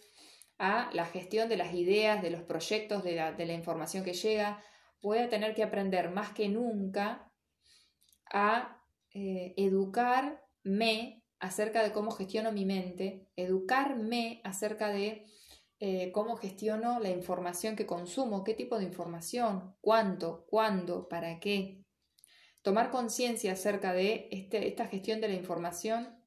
a la gestión de las ideas, de los proyectos, de la, de la información que llega, voy a tener que aprender más que nunca a eh, educarme acerca de cómo gestiono mi mente, educarme acerca de eh, cómo gestiono la información que consumo, qué tipo de información, cuánto, cuándo, para qué. Tomar conciencia acerca de este, esta gestión de la información,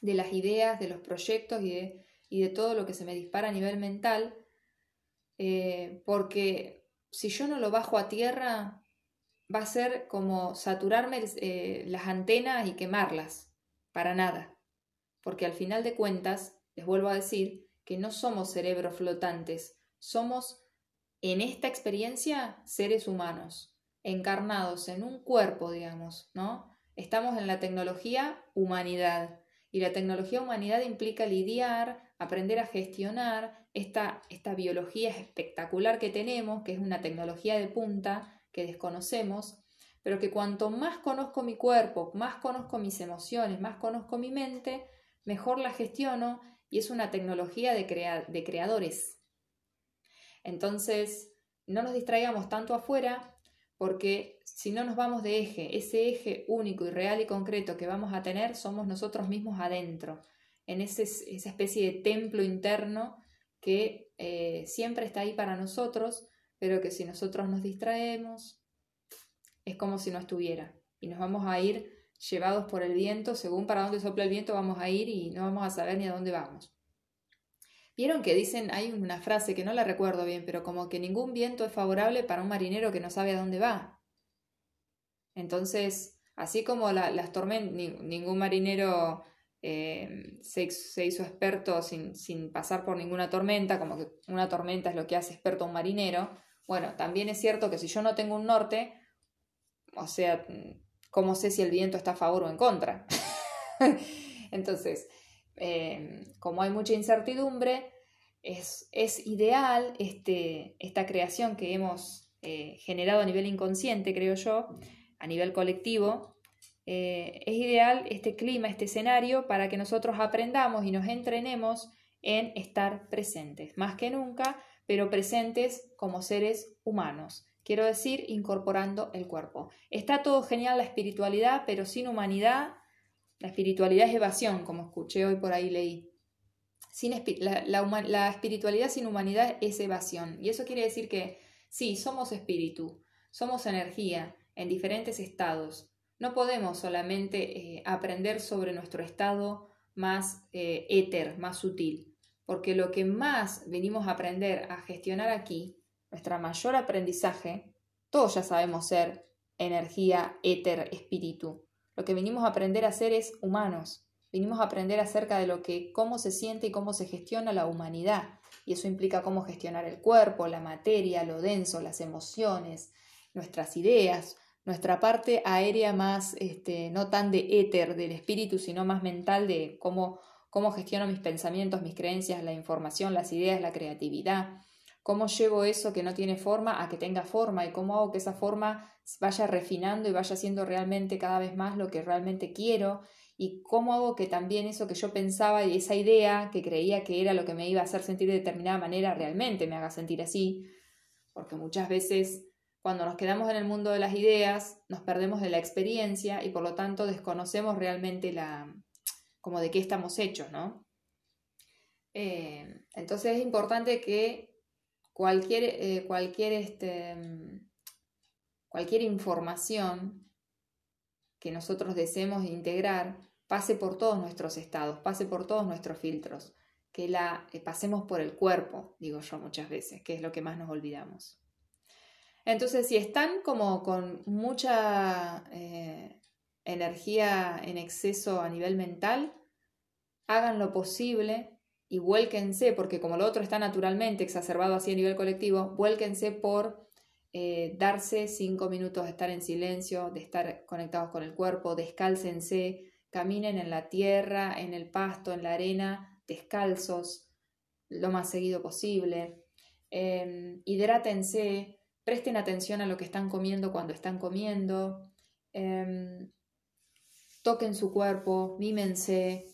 de las ideas, de los proyectos y de, todo lo que se me dispara a nivel mental, eh, porque si yo no lo bajo a tierra, va a ser como saturarme eh, las antenas y quemarlas, para nada. Porque al final de cuentas, les vuelvo a decir, que no somos cerebros flotantes, somos en esta experiencia seres humanos, encarnados en un cuerpo, digamos, ¿no? Estamos en la tecnología humanidad y la tecnología humanidad implica lidiar, aprender a gestionar esta, esta biología espectacular que tenemos, que es una tecnología de punta que desconocemos, pero que cuanto más conozco mi cuerpo, más conozco mis emociones, más conozco mi mente, mejor la gestiono y es una tecnología de, de creadores. Entonces, no nos distraigamos tanto afuera porque si no nos vamos de eje, ese eje único y real y concreto que vamos a tener somos nosotros mismos adentro, en esa especie de templo interno que eh, siempre está ahí para nosotros, pero que si nosotros nos distraemos, es como si no estuviera. Y nos vamos a ir llevados por el viento, según para dónde sopla el viento vamos a ir y no vamos a saber ni a dónde vamos. Vieron que dicen, hay una frase que no la recuerdo bien, pero como que ningún viento es favorable para un marinero que no sabe a dónde va. Entonces, así como las tormentas, ningún marinero eh, se, hizo experto sin, sin, pasar por ninguna tormenta, como que una tormenta es lo que hace experto a un marinero. Bueno, también es cierto que si yo no tengo un norte, o sea, ¿cómo sé si el viento está a favor o en contra? Entonces, eh, como hay mucha incertidumbre, es, es ideal este, esta creación que hemos eh, generado a nivel inconsciente, creo yo, a nivel colectivo, eh, es ideal este clima, este escenario, para que nosotros aprendamos y nos entrenemos en estar presentes, más que nunca, pero presentes como seres humanos. Quiero decir, incorporando el cuerpo. Está todo genial la espiritualidad, pero sin humanidad la espiritualidad es evasión, como escuché hoy por ahí leí. Sin la, espiritualidad sin humanidad es evasión. Y eso quiere decir que sí, somos espíritu, somos energía en diferentes estados. No podemos solamente eh, aprender sobre nuestro estado más eh, éter, más sutil, porque lo que más venimos a aprender a gestionar aquí, nuestro mayor aprendizaje, todos ya sabemos ser energía, éter, espíritu. Lo que venimos a aprender a ser es humanos. Vinimos a aprender acerca de lo que, cómo se siente y cómo se gestiona la humanidad. Y eso implica cómo gestionar el cuerpo, la materia, lo denso, las emociones, nuestras ideas, nuestra parte aérea más, este, no tan de éter del espíritu, sino más mental de cómo, cómo gestiono mis pensamientos, mis creencias, la información, las ideas, la creatividad, cómo llevo eso que no tiene forma a que tenga forma y cómo hago que esa forma vaya refinando y vaya siendo realmente cada vez más lo que realmente quiero y cómo hago que también eso que yo pensaba y esa idea que creía que era lo que me iba a hacer sentir de determinada manera realmente me haga sentir así, porque muchas veces cuando nos quedamos en el mundo de las ideas nos perdemos de la experiencia y por lo tanto desconocemos realmente la como de qué estamos hechos, ¿no? Eh, entonces es importante que cualquier, eh, cualquier, este, cualquier información que nosotros deseemos integrar pase por todos nuestros estados, pase por todos nuestros filtros, que la eh, pasemos por el cuerpo, digo yo muchas veces, que es lo que más nos olvidamos. Entonces, si están como con mucha eh, energía en exceso a nivel mental, hagan lo posible y vuélquense, porque como lo otro está naturalmente exacerbado así a nivel colectivo, vuélquense por eh, darse cinco minutos de estar en silencio, de estar conectados con el cuerpo, descálcense, caminen en la tierra, en el pasto, en la arena, descalzos, lo más seguido posible. Eh, hidrátense, presten atención a lo que están comiendo cuando están comiendo, em, toquen su cuerpo, mímense,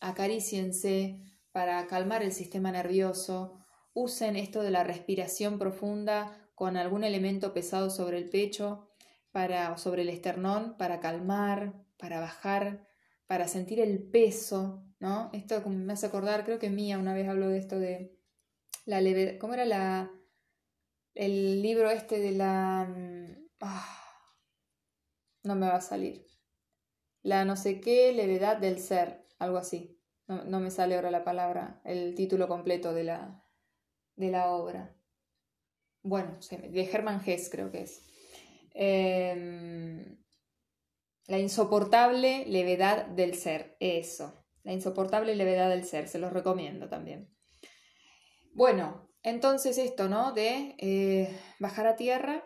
acaríciense para calmar el sistema nervioso, usen esto de la respiración profunda con algún elemento pesado sobre el pecho, para, sobre el esternón, para calmar, para bajar, para sentir el peso, ¿no? Esto me hace acordar, creo que Mía una vez habló de esto de la levedad, ¿cómo era la, el libro este de la... Mm, ah, no me va a salir. La no sé qué levedad del ser, algo así. No, me sale ahora la palabra, el título completo de la, de la obra. Bueno, de Hermann Hesse creo que es. Em, la insoportable levedad del ser, eso. La insoportable levedad del ser, se los recomiendo también. Bueno, entonces esto, ¿no? De eh, bajar a tierra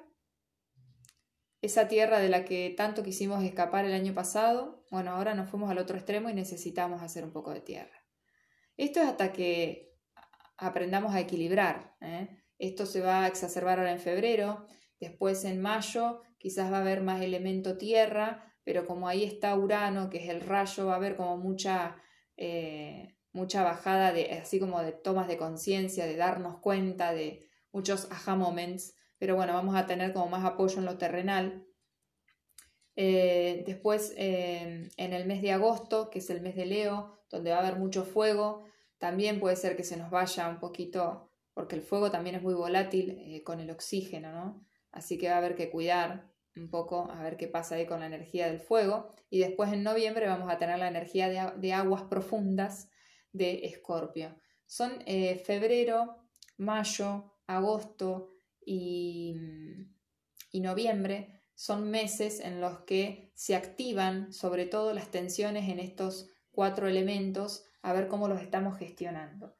esa tierra de la que tanto quisimos escapar el año pasado, bueno, ahora nos fuimos al otro extremo y necesitamos hacer un poco de tierra. Esto es hasta que aprendamos a equilibrar. ¿eh? Esto se va a exacerbar ahora en febrero, después en mayo, quizás va a haber más elemento tierra, pero como ahí está Urano, que es el rayo, va a haber como mucha, eh, mucha bajada de, así como de tomas de conciencia, de darnos cuenta, de muchos aha moments, pero bueno, vamos a tener como más apoyo en lo terrenal. Eh, después, eh, en el mes de agosto, que es el mes de Leo, donde va a haber mucho fuego, también puede ser que se nos vaya un poquito, porque el fuego también es muy volátil con el oxígeno, ¿no? Así que va a haber que cuidar un poco a ver qué pasa ahí con la energía del fuego. Y después en noviembre vamos a tener la energía de, aguas profundas de Escorpio. Son eh, febrero, mayo, agosto y, y noviembre. Son meses en los que se activan sobre todo las tensiones en estos cuatro elementos a ver cómo los estamos gestionando.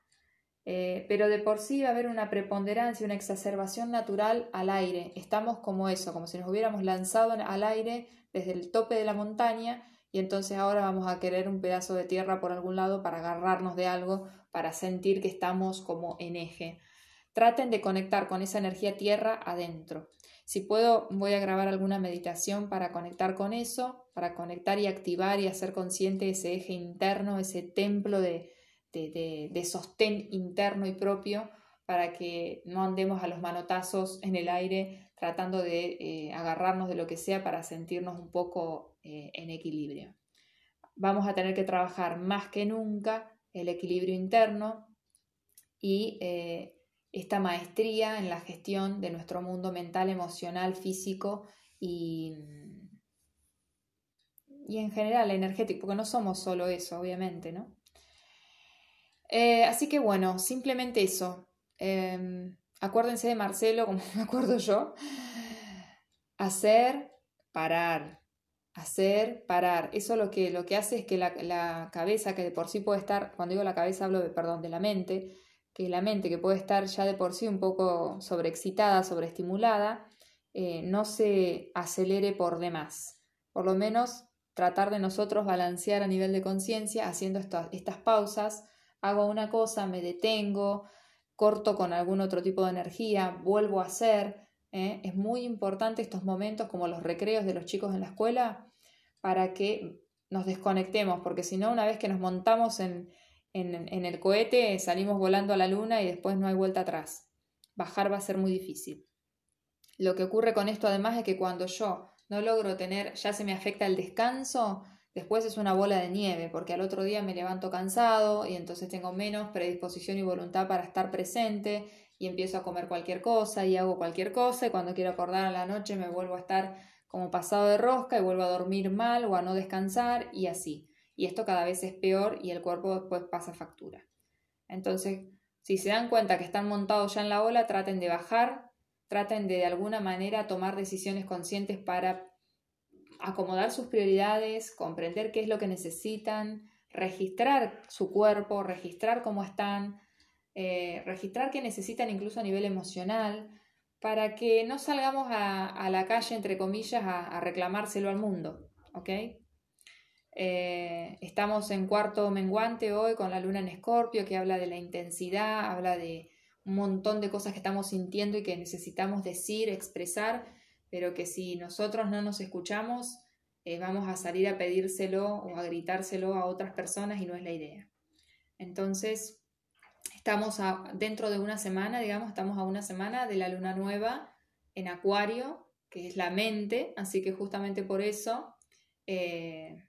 Eh, pero de por sí va a haber una preponderancia, una exacerbación natural al aire. Estamos como eso, como si nos hubiéramos lanzado al aire desde el tope de la montaña y entonces ahora vamos a querer un pedazo de tierra por algún lado para agarrarnos de algo, para sentir que estamos como en eje. Traten de conectar con esa energía tierra adentro. Si puedo, voy a grabar alguna meditación para conectar con eso, para conectar y activar y hacer consciente ese eje interno, ese templo de, de, sostén interno y propio para que no andemos a los manotazos en el aire tratando de eh, agarrarnos de lo que sea para sentirnos un poco eh, en equilibrio. Vamos a tener que trabajar más que nunca el equilibrio interno y eh, esta maestría en la gestión de nuestro mundo mental, emocional, físico y, y en general energético, porque no somos solo eso, obviamente, ¿no? Eh, así que bueno, simplemente eso. Em, acuérdense de Marcelo, como me acuerdo yo. Hacer, parar. Hacer, parar. Eso lo que, lo que hace es que la, cabeza, que de por sí puede estar, cuando digo la cabeza hablo de, perdón, de la mente, que la mente que puede estar ya de por sí un poco sobreexcitada, sobreestimulada, eh, no se acelere por demás. Por lo menos tratar de nosotros balancear a nivel de conciencia haciendo estas pausas hago una cosa, me detengo, corto con algún otro tipo de energía, vuelvo a hacer. ¿eh? Es muy importante estos momentos como los recreos de los chicos en la escuela para que nos desconectemos, porque si no, una vez que nos montamos en, en, el cohete, salimos volando a la luna y después no hay vuelta atrás. Bajar va a ser muy difícil. Lo que ocurre con esto además es que cuando yo no logro tener, ya se me afecta el descanso, Después es una bola de nieve, porque al otro día me levanto cansado y entonces tengo menos predisposición y voluntad para estar presente y empiezo a comer cualquier cosa y hago cualquier cosa y cuando quiero acordar a la noche me vuelvo a estar como pasado de rosca y vuelvo a dormir mal o a no descansar y así. Y esto cada vez es peor y el cuerpo después pasa factura. Entonces, si se dan cuenta que están montados ya en la ola, traten de bajar, traten de de alguna manera tomar decisiones conscientes para acomodar sus prioridades, comprender qué es lo que necesitan, registrar su cuerpo, registrar cómo están, eh, registrar qué necesitan incluso a nivel emocional, para que no salgamos a, la calle, entre comillas, a, reclamárselo al mundo. ¿ok? Eh, estamos en cuarto menguante hoy con la luna en escorpio que habla de la intensidad, habla de un montón de cosas que estamos sintiendo y que necesitamos decir, expresar pero que si nosotros no nos escuchamos, eh, vamos a salir a pedírselo o a gritárselo a otras personas y no es la idea. Entonces, estamos dentro de una semana, digamos, estamos a una semana de la luna nueva en Acuario, que es la mente, así que justamente por eso eh,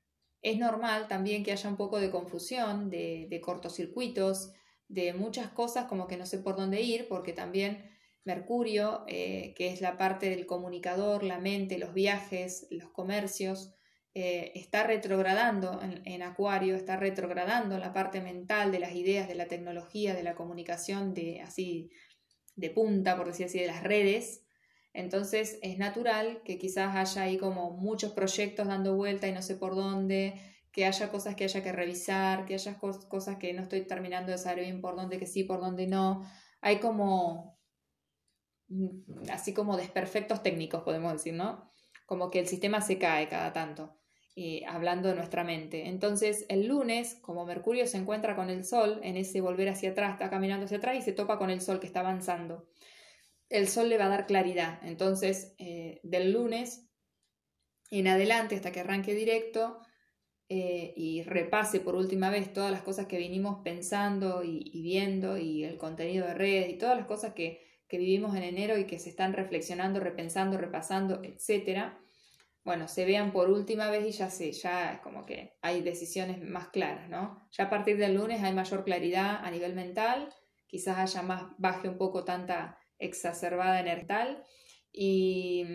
es normal también que haya un poco de confusión, de, de cortocircuitos, de muchas cosas como que no sé por dónde ir, porque también Mercurio, eh, que es la parte del comunicador, la mente, los viajes, los comercios, eh, está retrogradando en, Acuario, está retrogradando en la parte mental de las ideas, de la tecnología, de la comunicación, de así de punta, por decir así, de las redes. Entonces es natural que quizás haya ahí como muchos proyectos dando vuelta y no sé por dónde, que haya cosas que haya que revisar, que haya cosas que no estoy terminando de saber bien por dónde que sí, por dónde no. Hay como Mm, así como desperfectos técnicos, podemos decir, ¿no? Como que el sistema se cae cada tanto, hablando de nuestra mente. Entonces, el lunes, como Mercurio se encuentra con el Sol, en ese volver hacia atrás, está caminando hacia atrás y se topa con el Sol que está avanzando. El Sol le va a dar claridad. Entonces, eh, del lunes en adelante hasta que arranque directo eh, y repase por última vez todas las cosas que vinimos pensando y, viendo y el contenido de redes y todas las cosas que, que, vivimos en enero y que se están reflexionando, repensando, repasando, etcétera. Bueno, se vean por última vez y ya sé, ya es como que hay decisiones más claras, ¿no? Ya a partir del lunes hay mayor claridad a nivel mental, quizás haya más, baje un poco tanta exacerbada energía y,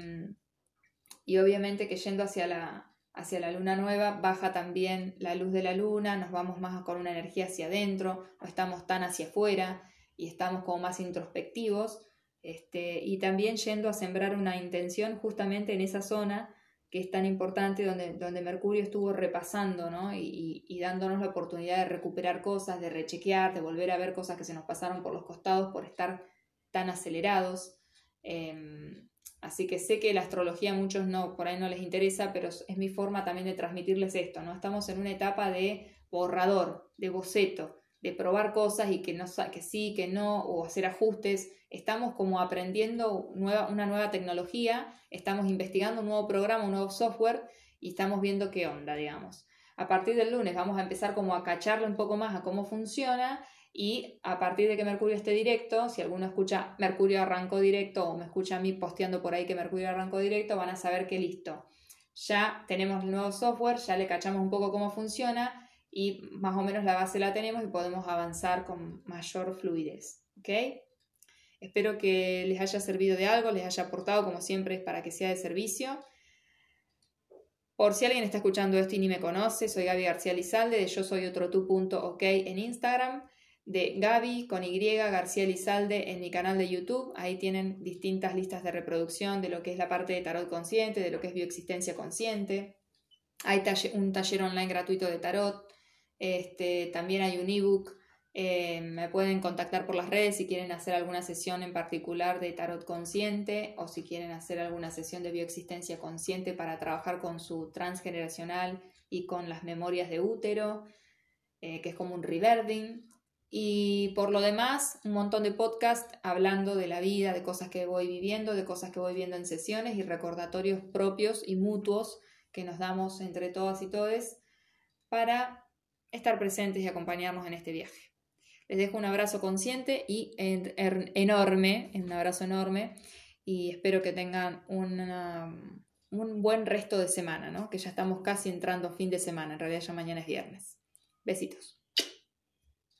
y obviamente que yendo hacia la, hacia la luna nueva baja también la luz de la luna, nos vamos más con una energía hacia adentro, no estamos tan hacia afuera y estamos como más introspectivos. Este, y también yendo a sembrar una intención justamente en esa zona que es tan importante, donde, donde Mercurio estuvo repasando ¿no? y, y, dándonos la oportunidad de recuperar cosas, de rechequear, de volver a ver cosas que se nos pasaron por los costados por estar tan acelerados. Em, Así que sé que la astrología a muchos no, por ahí no les interesa, pero es mi forma también de transmitirles esto, ¿no? Estamos en una etapa de borrador, de boceto, de probar cosas y que, no, que sí, que no, o hacer ajustes. Estamos como aprendiendo nueva, una nueva tecnología, estamos investigando un nuevo programa, un nuevo software y estamos viendo qué onda, digamos. A partir del lunes vamos a empezar como a cacharle un poco más a cómo funciona y a partir de que Mercurio esté directo, si alguno escucha Mercurio arrancó directo o me escucha a mí posteando por ahí que Mercurio arrancó directo, van a saber que listo. Ya tenemos el nuevo software, ya le cachamos un poco cómo funciona y más o menos la base la tenemos y podemos avanzar con mayor fluidez. ¿Ok? Espero que les haya servido de algo, les haya aportado como siempre para que sea de servicio. Por si alguien está escuchando esto y ni me conoce, soy Gaby García Lizalde de yo soy otro tu punto ok en Instagram de Gaby con Y García Lizalde en mi canal de YouTube. Ahí tienen distintas listas de reproducción de lo que es la parte de tarot consciente, de lo que es bioexistencia consciente. Hay un taller online gratuito de tarot. Este, también hay un ebook. Eh, me pueden contactar por las redes si quieren hacer alguna sesión en particular de tarot consciente o si quieren hacer alguna sesión de bioexistencia consciente para trabajar con su transgeneracional y con las memorias de útero, eh, que es como un reverding. Y por lo demás, un montón de podcasts hablando de la vida, de cosas que voy viviendo, de cosas que voy viendo en sesiones y recordatorios propios y mutuos que nos damos entre todas y todes para estar presentes y acompañarnos en este viaje. Les dejo un abrazo consciente y enorme, un abrazo enorme y espero que tengan un buen resto de semana, ¿no? que ya estamos casi entrando fin de semana, en realidad ya mañana es viernes. Besitos.